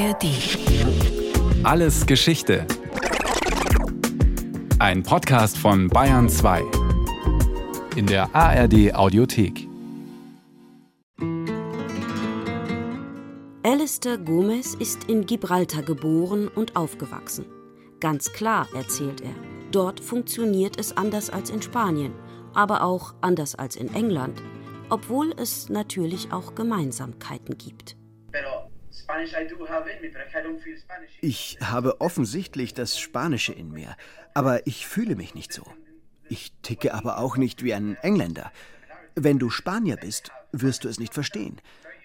ARD. Alles Geschichte. Ein Podcast von Bayern 2. In der ARD Audiothek. Alistair Gomez ist in Gibraltar geboren und aufgewachsen. Ganz klar, erzählt er. Dort funktioniert es anders als in Spanien, aber auch anders als in England, obwohl es natürlich auch Gemeinsamkeiten gibt. Ich habe offensichtlich das Spanische in mir, aber ich fühle mich nicht so. Ich ticke aber auch nicht wie ein Engländer. Wenn du Spanier bist, wirst du es nicht verstehen.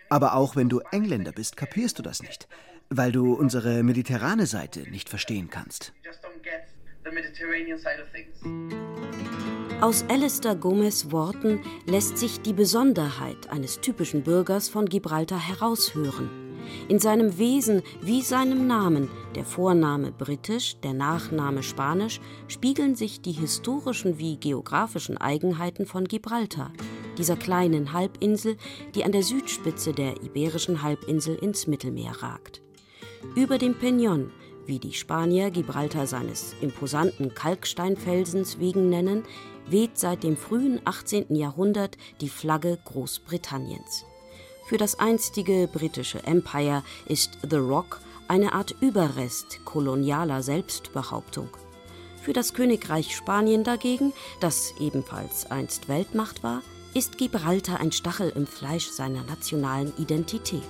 Aber auch wenn du Engländer bist, kapierst du das nicht, weil du unsere mediterrane Seite nicht verstehen kannst. Aus Alistair Gomez Worten lässt sich die Besonderheit eines typischen Bürgers von Gibraltar heraushören. In seinem Wesen wie seinem Namen, der Vorname britisch, der Nachname spanisch, spiegeln sich die historischen wie geografischen Eigenheiten von Gibraltar, dieser kleinen Halbinsel, die an der Südspitze der iberischen Halbinsel ins Mittelmeer ragt. Über dem Peñón, wie die Spanier Gibraltar seines imposanten Kalksteinfelsens wegen nennen, weht seit dem frühen 18. Jahrhundert die Flagge Großbritanniens. Für das einstige britische Empire ist The Rock eine Art Überrest kolonialer Selbstbehauptung. Für das Königreich Spanien dagegen, das ebenfalls einst Weltmacht war, ist Gibraltar ein Stachel im Fleisch seiner nationalen Identität.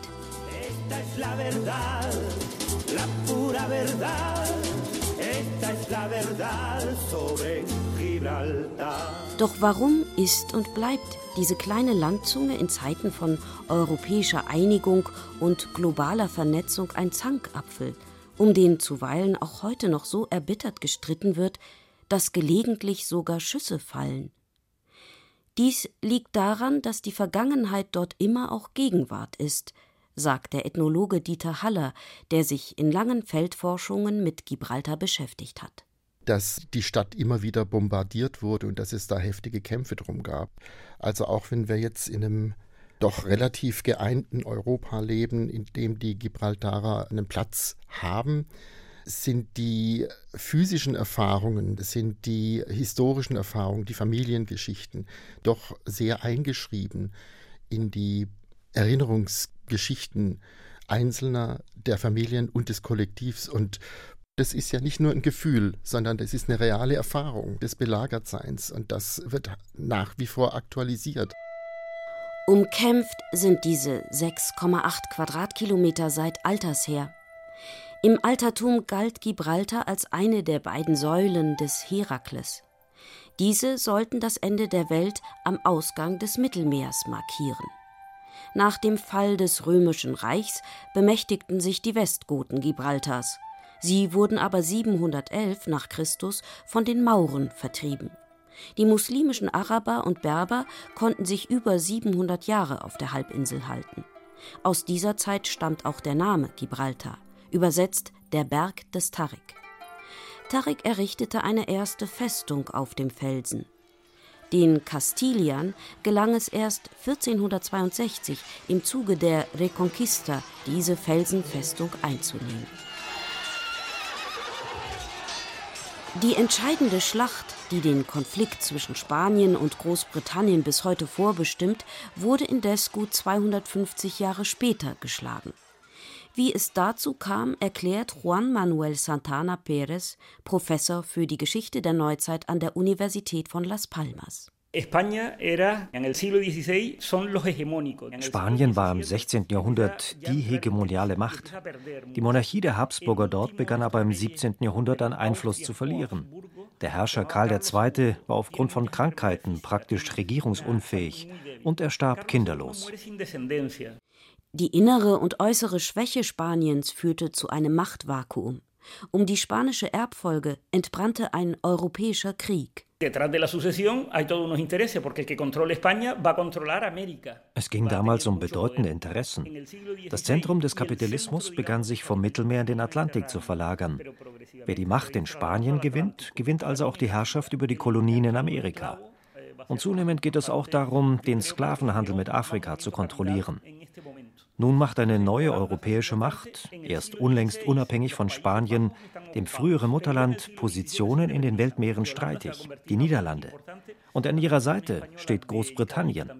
Esta es la verdad, la pura verdad. Esta es la verdad sobre Gibraltar. Doch warum ist und bleibt diese kleine Landzunge in Zeiten von europäischer Einigung und globaler Vernetzung ein Zankapfel, um den zuweilen auch heute noch so erbittert gestritten wird, dass gelegentlich sogar Schüsse fallen? Dies liegt daran, dass die Vergangenheit dort immer auch Gegenwart ist, sagt der Ethnologe Dieter Haller, der sich in langen Feldforschungen mit Gibraltar beschäftigt hat. Dass die Stadt immer wieder bombardiert wurde und dass es da heftige Kämpfe drum gab. Also auch wenn wir jetzt in einem doch relativ geeinten Europa leben, in dem die Gibraltarer einen Platz haben, sind die physischen Erfahrungen, sind die historischen Erfahrungen, die Familiengeschichten doch sehr eingeschrieben in die Erinnerungsgeschichten Einzelner, der Familien und des Kollektivs. Und das ist ja nicht nur ein Gefühl, sondern das ist eine reale Erfahrung des Belagertseins. Und das wird nach wie vor aktualisiert. Umkämpft sind diese 6,8 Quadratkilometer seit Alters her. Im Altertum galt Gibraltar als eine der beiden Säulen des Herakles. Diese sollten das Ende der Welt am Ausgang des Mittelmeers markieren. Nach dem Fall des Römischen Reichs bemächtigten sich die Westgoten Gibraltars. Sie wurden aber 711 nach Christus von den Mauren vertrieben. Die muslimischen Araber und Berber konnten sich über 700 Jahre auf der Halbinsel halten. Aus dieser Zeit stammt auch der Name Gibraltar, übersetzt der Berg des Tarik. Tarik errichtete eine erste Festung auf dem Felsen. Den Kastiliern gelang es erst 1462 im Zuge der Reconquista, diese Felsenfestung einzunehmen. Die entscheidende Schlacht, die den Konflikt zwischen Spanien und Großbritannien bis heute vorbestimmt, wurde indes gut 250 Jahre später geschlagen. Wie es dazu kam, erklärt Juan Manuel Santana Pérez, Professor für die Geschichte der Neuzeit an der Universität von Las Palmas. Spanien war im 16. Jahrhundert die hegemoniale Macht. Die Monarchie der Habsburger dort begann aber im 17. Jahrhundert an Einfluss zu verlieren. Der Herrscher Karl II. war aufgrund von Krankheiten praktisch regierungsunfähig und er starb kinderlos. Die innere und äußere Schwäche Spaniens führte zu einem Machtvakuum. Um die spanische Erbfolge entbrannte ein europäischer Krieg. Es ging damals um bedeutende Interessen. Das Zentrum des Kapitalismus begann sich vom Mittelmeer in den Atlantik zu verlagern. Wer die Macht in Spanien gewinnt, gewinnt also auch die Herrschaft über die Kolonien in Amerika. Und zunehmend geht es auch darum, den Sklavenhandel mit Afrika zu kontrollieren. Nun macht eine neue europäische Macht, erst unlängst unabhängig von Spanien, dem früheren Mutterland, Positionen in den Weltmeeren streitig, die Niederlande. Und an ihrer Seite steht Großbritannien.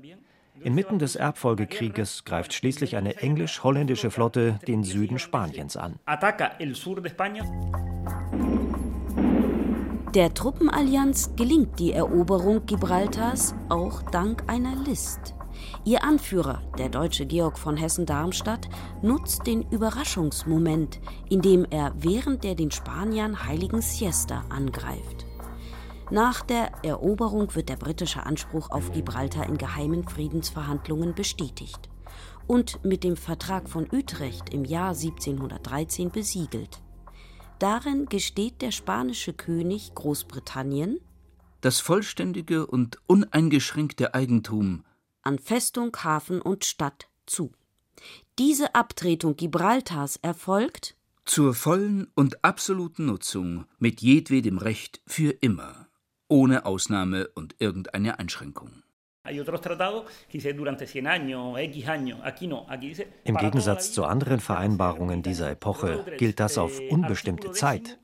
Inmitten des Erbfolgekrieges greift schließlich eine englisch-holländische Flotte den Süden Spaniens an. Der Truppenallianz gelingt die Eroberung Gibraltars auch dank einer List. Ihr Anführer, der deutsche Georg von Hessen-Darmstadt, nutzt den Überraschungsmoment, indem er während der den Spaniern heiligen Siesta angreift. Nach der Eroberung wird der britische Anspruch auf Gibraltar in geheimen Friedensverhandlungen bestätigt und mit dem Vertrag von Utrecht im Jahr 1713 besiegelt. Darin gesteht der spanische König Großbritannien das vollständige und uneingeschränkte Eigentum an Festung, Hafen und Stadt zu. Diese Abtretung Gibraltars erfolgt zur vollen und absoluten Nutzung mit jedwedem Recht für immer ohne Ausnahme und irgendeine Einschränkung. Im Gegensatz zu anderen Vereinbarungen dieser Epoche gilt das auf unbestimmte Zeit.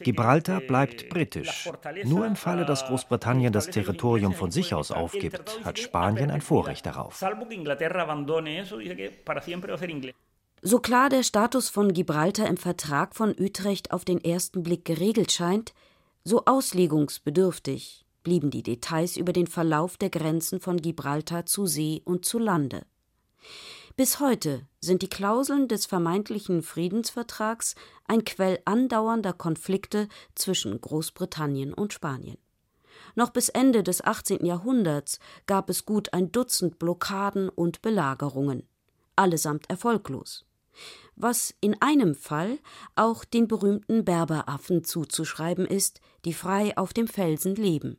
Gibraltar bleibt britisch. Nur im Falle, dass Großbritannien das Territorium von sich aus aufgibt, hat Spanien ein Vorrecht darauf. So klar der Status von Gibraltar im Vertrag von Utrecht auf den ersten Blick geregelt scheint, so auslegungsbedürftig blieben die Details über den Verlauf der Grenzen von Gibraltar zu See und zu Lande. Bis heute sind die Klauseln des vermeintlichen Friedensvertrags ein Quell andauernder Konflikte zwischen Großbritannien und Spanien. Noch bis Ende des 18. Jahrhunderts gab es gut ein Dutzend Blockaden und Belagerungen, allesamt erfolglos was in einem Fall auch den berühmten Berberaffen zuzuschreiben ist, die frei auf dem Felsen leben.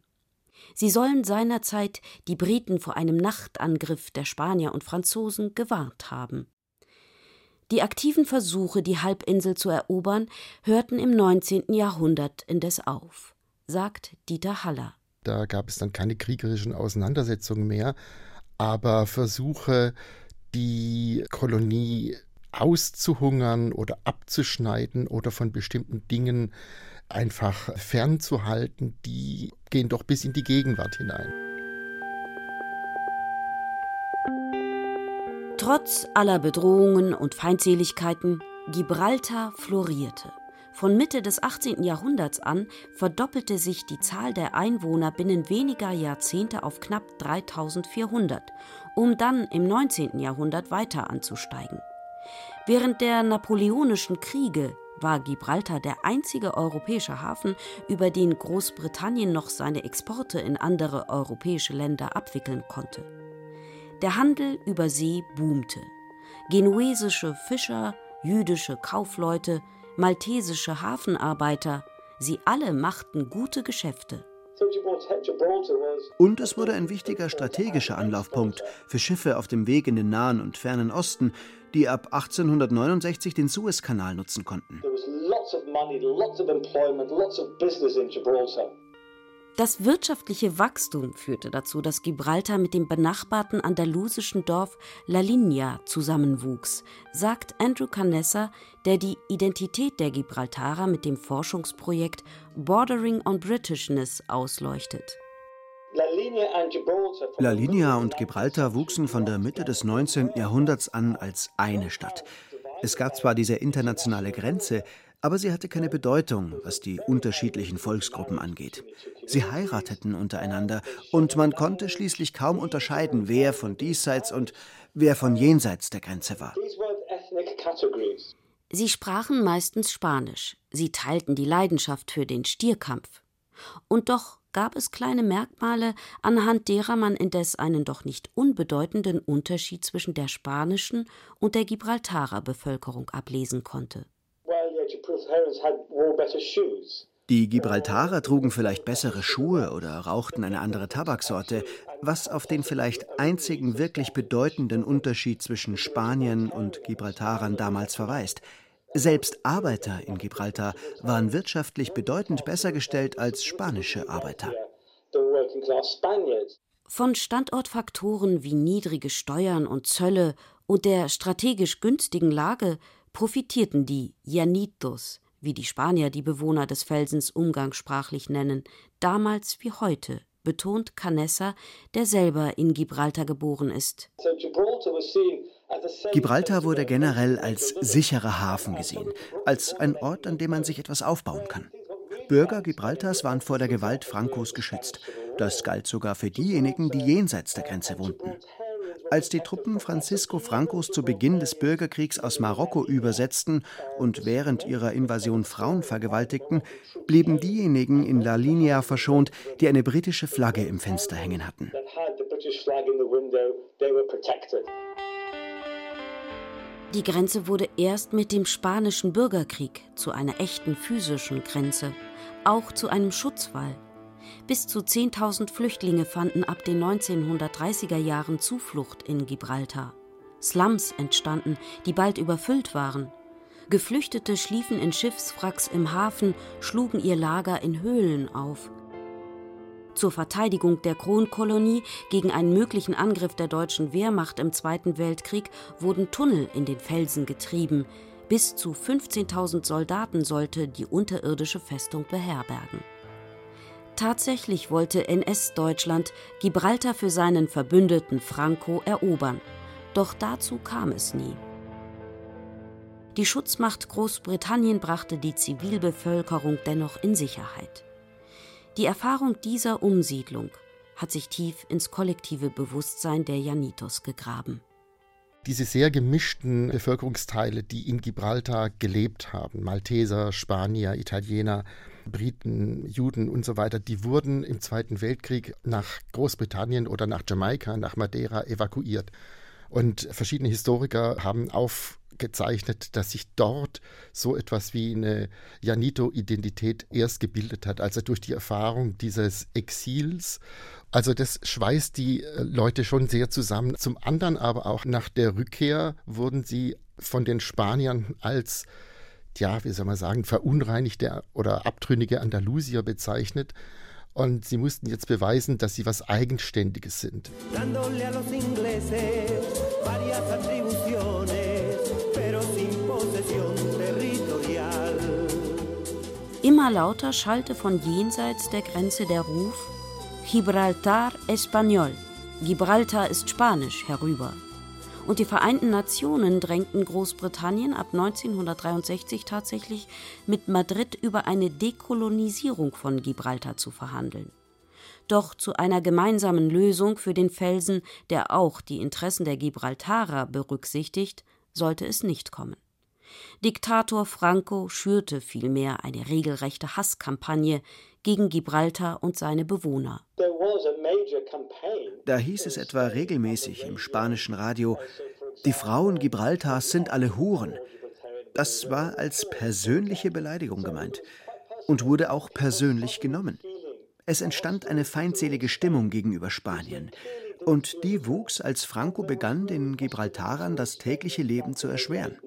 Sie sollen seinerzeit die Briten vor einem Nachtangriff der Spanier und Franzosen gewarnt haben. Die aktiven Versuche, die Halbinsel zu erobern, hörten im 19. Jahrhundert indes auf, sagt Dieter Haller. Da gab es dann keine kriegerischen Auseinandersetzungen mehr, aber Versuche, die Kolonie auszuhungern oder abzuschneiden oder von bestimmten Dingen einfach fernzuhalten, die gehen doch bis in die Gegenwart hinein. Trotz aller Bedrohungen und Feindseligkeiten, Gibraltar florierte. Von Mitte des 18. Jahrhunderts an verdoppelte sich die Zahl der Einwohner binnen weniger Jahrzehnte auf knapp 3400, um dann im 19. Jahrhundert weiter anzusteigen. Während der napoleonischen Kriege war Gibraltar der einzige europäische Hafen, über den Großbritannien noch seine Exporte in andere europäische Länder abwickeln konnte. Der Handel über See boomte. Genuesische Fischer, jüdische Kaufleute, maltesische Hafenarbeiter, sie alle machten gute Geschäfte. Und es wurde ein wichtiger strategischer Anlaufpunkt für Schiffe auf dem Weg in den Nahen und Fernen Osten, die ab 1869 den Suezkanal nutzen konnten. Das wirtschaftliche Wachstum führte dazu, dass Gibraltar mit dem benachbarten andalusischen Dorf La Linea zusammenwuchs, sagt Andrew Canessa, der die Identität der Gibraltarer mit dem Forschungsprojekt Bordering on Britishness ausleuchtet. La Linea und Gibraltar wuchsen von der Mitte des 19. Jahrhunderts an als eine Stadt. Es gab zwar diese internationale Grenze, aber sie hatte keine Bedeutung, was die unterschiedlichen Volksgruppen angeht. Sie heirateten untereinander und man konnte schließlich kaum unterscheiden, wer von diesseits und wer von jenseits der Grenze war. Sie sprachen meistens Spanisch, sie teilten die Leidenschaft für den Stierkampf. Und doch gab es kleine Merkmale, anhand derer man indes einen doch nicht unbedeutenden Unterschied zwischen der spanischen und der Gibraltarer Bevölkerung ablesen konnte. Die Gibraltarer trugen vielleicht bessere Schuhe oder rauchten eine andere Tabaksorte, was auf den vielleicht einzigen wirklich bedeutenden Unterschied zwischen Spaniern und Gibraltarern damals verweist. Selbst Arbeiter in Gibraltar waren wirtschaftlich bedeutend besser gestellt als spanische Arbeiter. Von Standortfaktoren wie niedrige Steuern und Zölle und der strategisch günstigen Lage profitierten die Llanitos, wie die Spanier die Bewohner des Felsens umgangssprachlich nennen, damals wie heute, betont Canessa, der selber in Gibraltar geboren ist. Gibraltar wurde generell als sicherer Hafen gesehen, als ein Ort, an dem man sich etwas aufbauen kann. Bürger Gibraltars waren vor der Gewalt Francos geschützt. Das galt sogar für diejenigen, die jenseits der Grenze wohnten. Als die Truppen Francisco Francos zu Beginn des Bürgerkriegs aus Marokko übersetzten und während ihrer Invasion Frauen vergewaltigten, blieben diejenigen in La Linea verschont, die eine britische Flagge im Fenster hängen hatten. Die Grenze wurde erst mit dem spanischen Bürgerkrieg zu einer echten physischen Grenze, auch zu einem Schutzwall. Bis zu 10.000 Flüchtlinge fanden ab den 1930er Jahren Zuflucht in Gibraltar. Slums entstanden, die bald überfüllt waren. Geflüchtete schliefen in Schiffswracks im Hafen, schlugen ihr Lager in Höhlen auf. Zur Verteidigung der Kronkolonie gegen einen möglichen Angriff der deutschen Wehrmacht im Zweiten Weltkrieg wurden Tunnel in den Felsen getrieben. Bis zu 15.000 Soldaten sollte die unterirdische Festung beherbergen. Tatsächlich wollte NS-Deutschland Gibraltar für seinen Verbündeten Franco erobern. Doch dazu kam es nie. Die Schutzmacht Großbritannien brachte die Zivilbevölkerung dennoch in Sicherheit. Die Erfahrung dieser Umsiedlung hat sich tief ins kollektive Bewusstsein der Janitos gegraben. Diese sehr gemischten Bevölkerungsteile, die in Gibraltar gelebt haben, Malteser, Spanier, Italiener, Briten, Juden und so weiter, die wurden im Zweiten Weltkrieg nach Großbritannien oder nach Jamaika, nach Madeira evakuiert. Und verschiedene Historiker haben aufgezeichnet, dass sich dort so etwas wie eine Janito-Identität erst gebildet hat, also durch die Erfahrung dieses Exils. Also das schweißt die äh, Leute schon sehr zusammen. Zum anderen aber auch nach der Rückkehr wurden sie von den Spaniern als ja, wie soll man sagen, verunreinigte oder abtrünnige Andalusier bezeichnet. Und sie mussten jetzt beweisen, dass sie was Eigenständiges sind. Immer lauter schallte von jenseits der Grenze der Ruf Gibraltar Español. Gibraltar ist Spanisch herüber und die Vereinten Nationen drängten Großbritannien ab 1963 tatsächlich mit Madrid über eine Dekolonisierung von Gibraltar zu verhandeln. Doch zu einer gemeinsamen Lösung für den Felsen, der auch die Interessen der Gibraltarer berücksichtigt, sollte es nicht kommen. Diktator Franco schürte vielmehr eine regelrechte Hasskampagne gegen Gibraltar und seine Bewohner. Da hieß es etwa regelmäßig im spanischen Radio, die Frauen Gibraltars sind alle Huren. Das war als persönliche Beleidigung gemeint und wurde auch persönlich genommen. Es entstand eine feindselige Stimmung gegenüber Spanien. Und die wuchs, als Franco begann, den Gibraltarern das tägliche Leben zu erschweren.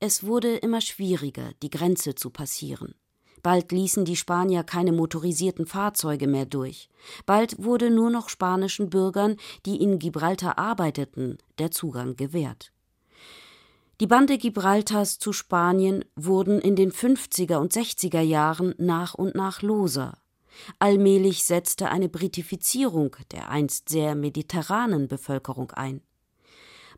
Es wurde immer schwieriger, die Grenze zu passieren. Bald ließen die Spanier keine motorisierten Fahrzeuge mehr durch. Bald wurde nur noch spanischen Bürgern, die in Gibraltar arbeiteten, der Zugang gewährt. Die Bande Gibraltars zu Spanien wurden in den 50er und 60er Jahren nach und nach loser. Allmählich setzte eine Britifizierung der einst sehr mediterranen Bevölkerung ein.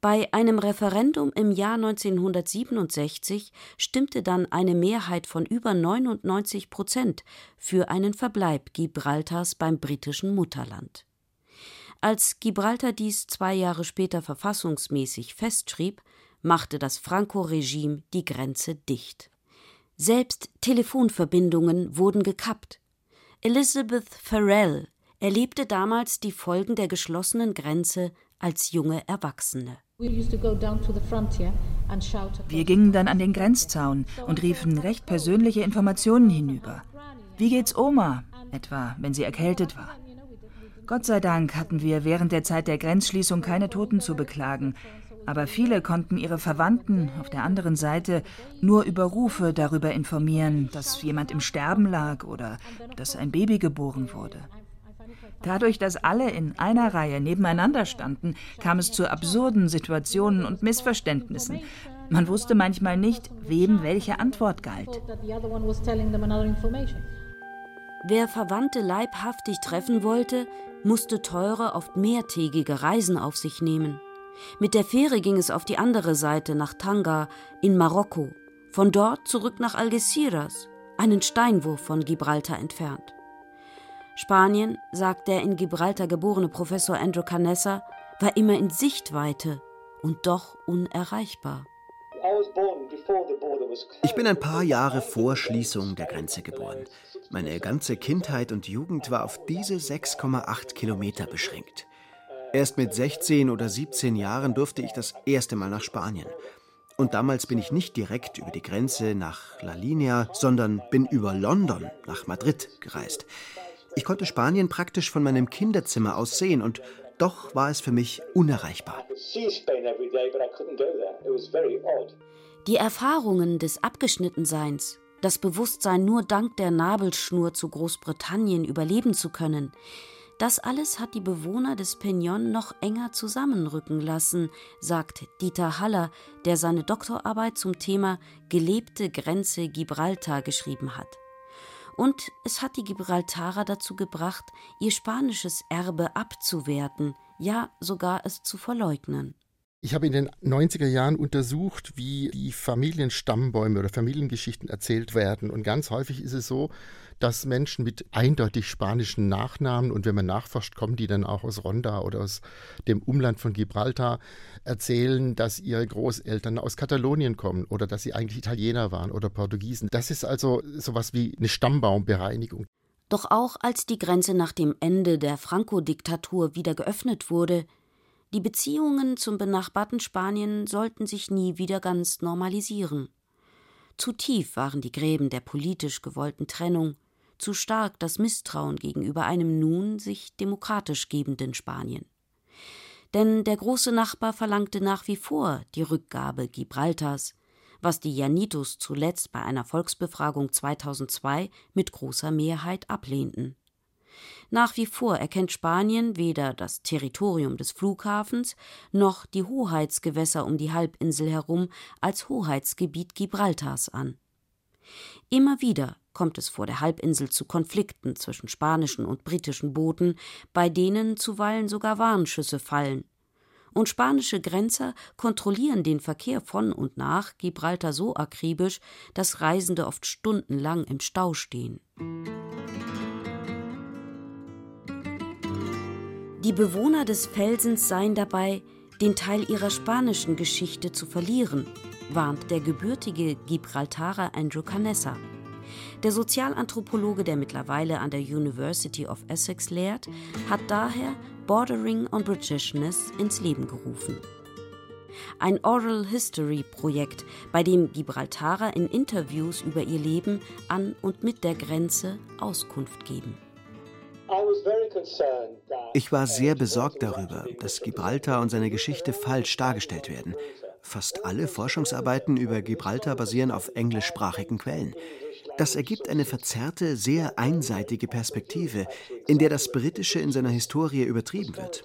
Bei einem Referendum im Jahr 1967 stimmte dann eine Mehrheit von über 99 Prozent für einen Verbleib Gibraltars beim britischen Mutterland. Als Gibraltar dies zwei Jahre später verfassungsmäßig festschrieb, machte das Franco-Regime die Grenze dicht. Selbst Telefonverbindungen wurden gekappt. Elizabeth Farrell erlebte damals die Folgen der geschlossenen Grenze als junge Erwachsene. Wir gingen dann an den Grenzzaun und riefen recht persönliche Informationen hinüber. Wie geht's Oma? Etwa, wenn sie erkältet war. Gott sei Dank hatten wir während der Zeit der Grenzschließung keine Toten zu beklagen, aber viele konnten ihre Verwandten auf der anderen Seite nur über Rufe darüber informieren, dass jemand im Sterben lag oder dass ein Baby geboren wurde. Dadurch, dass alle in einer Reihe nebeneinander standen, kam es zu absurden Situationen und Missverständnissen. Man wusste manchmal nicht, wem welche Antwort galt. Wer Verwandte leibhaftig treffen wollte, musste teure, oft mehrtägige Reisen auf sich nehmen. Mit der Fähre ging es auf die andere Seite nach Tanga in Marokko, von dort zurück nach Algeciras, einen Steinwurf von Gibraltar entfernt. Spanien, sagt der in Gibraltar geborene Professor Andrew Canessa, war immer in Sichtweite und doch unerreichbar. Ich bin ein paar Jahre vor Schließung der Grenze geboren. Meine ganze Kindheit und Jugend war auf diese 6,8 Kilometer beschränkt. Erst mit 16 oder 17 Jahren durfte ich das erste Mal nach Spanien. Und damals bin ich nicht direkt über die Grenze nach La Linea, sondern bin über London nach Madrid gereist. Ich konnte Spanien praktisch von meinem Kinderzimmer aus sehen und doch war es für mich unerreichbar. Die Erfahrungen des Abgeschnittenseins, das Bewusstsein, nur dank der Nabelschnur zu Großbritannien überleben zu können, das alles hat die Bewohner des Pignon noch enger zusammenrücken lassen, sagt Dieter Haller, der seine Doktorarbeit zum Thema Gelebte Grenze Gibraltar geschrieben hat. Und es hat die Gibraltarer dazu gebracht, ihr spanisches Erbe abzuwerten, ja sogar es zu verleugnen. Ich habe in den 90er Jahren untersucht, wie die Familienstammbäume oder Familiengeschichten erzählt werden. Und ganz häufig ist es so, dass Menschen mit eindeutig spanischen Nachnamen und wenn man nachforscht, kommen die dann auch aus Ronda oder aus dem Umland von Gibraltar, erzählen, dass ihre Großeltern aus Katalonien kommen oder dass sie eigentlich Italiener waren oder Portugiesen. Das ist also sowas wie eine Stammbaumbereinigung. Doch auch als die Grenze nach dem Ende der Franco-Diktatur wieder geöffnet wurde, die Beziehungen zum benachbarten Spanien sollten sich nie wieder ganz normalisieren. Zu tief waren die Gräben der politisch gewollten Trennung, zu stark das Misstrauen gegenüber einem nun sich demokratisch gebenden Spanien. Denn der große Nachbar verlangte nach wie vor die Rückgabe Gibraltars, was die Janitos zuletzt bei einer Volksbefragung 2002 mit großer Mehrheit ablehnten. Nach wie vor erkennt Spanien weder das Territorium des Flughafens noch die Hoheitsgewässer um die Halbinsel herum als Hoheitsgebiet Gibraltars an. Immer wieder kommt es vor der Halbinsel zu Konflikten zwischen spanischen und britischen Booten, bei denen zuweilen sogar Warnschüsse fallen. Und spanische Grenzer kontrollieren den Verkehr von und nach Gibraltar so akribisch, dass Reisende oft stundenlang im Stau stehen. Die Bewohner des Felsens seien dabei, den Teil ihrer spanischen Geschichte zu verlieren, warnt der gebürtige Gibraltarer Andrew Canessa. Der Sozialanthropologe, der mittlerweile an der University of Essex lehrt, hat daher Bordering on Britishness ins Leben gerufen. Ein Oral History Projekt, bei dem Gibraltarer in Interviews über ihr Leben an und mit der Grenze Auskunft geben. Ich war sehr besorgt darüber, dass Gibraltar und seine Geschichte falsch dargestellt werden. Fast alle Forschungsarbeiten über Gibraltar basieren auf englischsprachigen Quellen. Das ergibt eine verzerrte, sehr einseitige Perspektive, in der das Britische in seiner Historie übertrieben wird.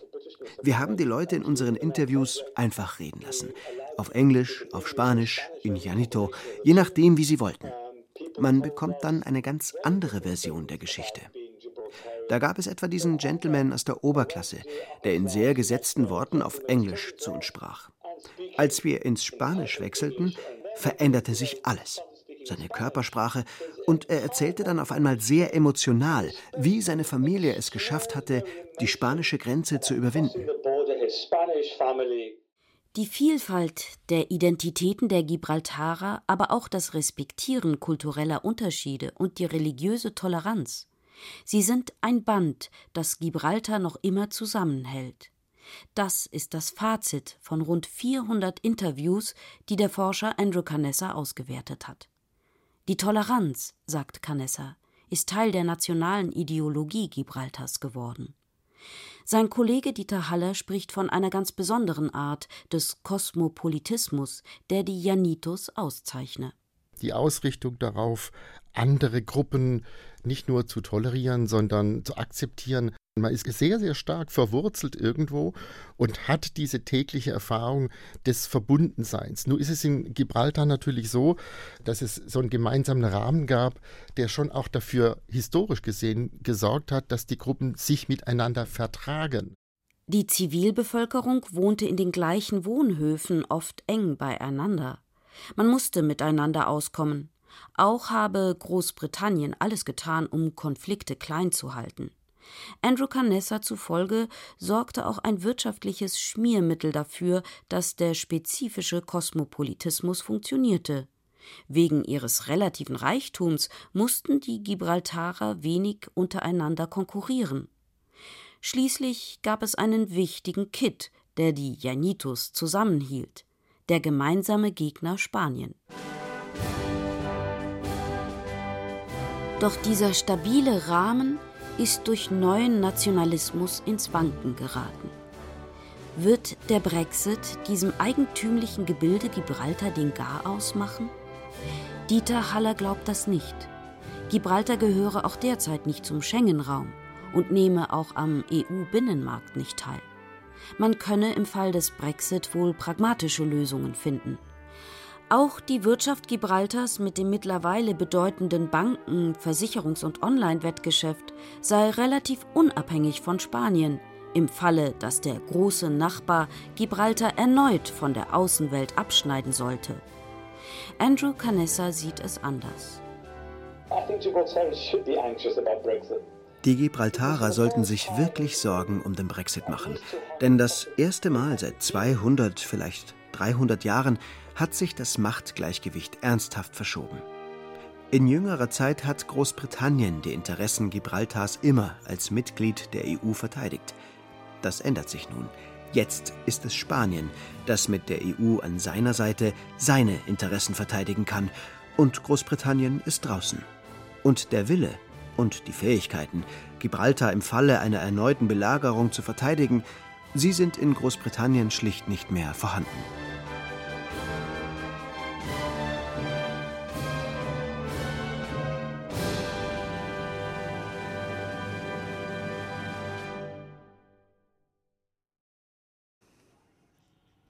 Wir haben die Leute in unseren Interviews einfach reden lassen. Auf Englisch, auf Spanisch, in Janito, je nachdem, wie sie wollten. Man bekommt dann eine ganz andere Version der Geschichte. Da gab es etwa diesen Gentleman aus der Oberklasse, der in sehr gesetzten Worten auf Englisch zu uns sprach. Als wir ins Spanisch wechselten, veränderte sich alles. Seine Körpersprache und er erzählte dann auf einmal sehr emotional, wie seine Familie es geschafft hatte, die spanische Grenze zu überwinden. Die Vielfalt der Identitäten der Gibraltarer, aber auch das Respektieren kultureller Unterschiede und die religiöse Toleranz Sie sind ein Band, das Gibraltar noch immer zusammenhält. Das ist das Fazit von rund 400 Interviews, die der Forscher Andrew Canessa ausgewertet hat. Die Toleranz, sagt Canessa, ist Teil der nationalen Ideologie Gibraltars geworden. Sein Kollege Dieter Haller spricht von einer ganz besonderen Art des Kosmopolitismus, der die Janitos auszeichne. Die Ausrichtung darauf, andere Gruppen nicht nur zu tolerieren, sondern zu akzeptieren, Man ist sehr, sehr stark verwurzelt irgendwo und hat diese tägliche Erfahrung des Verbundenseins. Nur ist es in Gibraltar natürlich so, dass es so einen gemeinsamen Rahmen gab, der schon auch dafür historisch gesehen gesorgt hat, dass die Gruppen sich miteinander vertragen. Die Zivilbevölkerung wohnte in den gleichen Wohnhöfen oft eng beieinander. Man musste miteinander auskommen. Auch habe Großbritannien alles getan, um Konflikte klein zu halten. Andrew Canessa zufolge sorgte auch ein wirtschaftliches Schmiermittel dafür, dass der spezifische Kosmopolitismus funktionierte. Wegen ihres relativen Reichtums mussten die Gibraltarer wenig untereinander konkurrieren. Schließlich gab es einen wichtigen Kitt, der die Janitos zusammenhielt: der gemeinsame Gegner Spanien. Doch dieser stabile Rahmen ist durch neuen Nationalismus ins Wanken geraten. Wird der Brexit diesem eigentümlichen Gebilde Gibraltar den Garaus machen? Dieter Haller glaubt das nicht. Gibraltar gehöre auch derzeit nicht zum Schengen-Raum und nehme auch am EU-Binnenmarkt nicht teil. Man könne im Fall des Brexit wohl pragmatische Lösungen finden. Auch die Wirtschaft Gibraltars mit dem mittlerweile bedeutenden Banken-, Versicherungs- und Online-Wettgeschäft sei relativ unabhängig von Spanien, im Falle, dass der große Nachbar Gibraltar erneut von der Außenwelt abschneiden sollte. Andrew Canessa sieht es anders. Die Gibraltarer sollten sich wirklich Sorgen um den Brexit machen. Denn das erste Mal seit 200, vielleicht 300 Jahren hat sich das Machtgleichgewicht ernsthaft verschoben. In jüngerer Zeit hat Großbritannien die Interessen Gibraltars immer als Mitglied der EU verteidigt. Das ändert sich nun. Jetzt ist es Spanien, das mit der EU an seiner Seite seine Interessen verteidigen kann, und Großbritannien ist draußen. Und der Wille und die Fähigkeiten, Gibraltar im Falle einer erneuten Belagerung zu verteidigen, sie sind in Großbritannien schlicht nicht mehr vorhanden.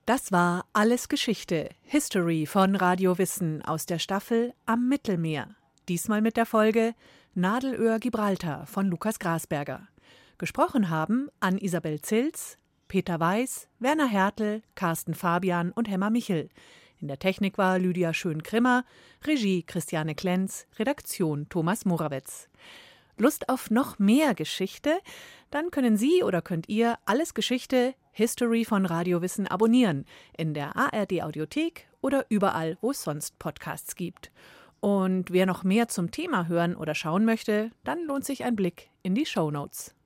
Das war Alles Geschichte, History von Radio Wissen aus der Staffel Am Mittelmeer. Diesmal mit der Folge Nadelöhr Gibraltar von Lukas Grasberger. Gesprochen haben an Isabel Zils, Peter Weiß, Werner Hertel, Carsten Fabian und Hemmer Michel. In der Technik war Lydia Schön-Grimmer, Regie Christiane Klenz, Redaktion Thomas Morawetz. Lust auf noch mehr Geschichte? Dann können Sie oder könnt ihr alles Geschichte History von Radiowissen abonnieren in der ARD Audiothek oder überall, wo es sonst Podcasts gibt. Und wer noch mehr zum Thema hören oder schauen möchte, dann lohnt sich ein Blick in die Show Notes.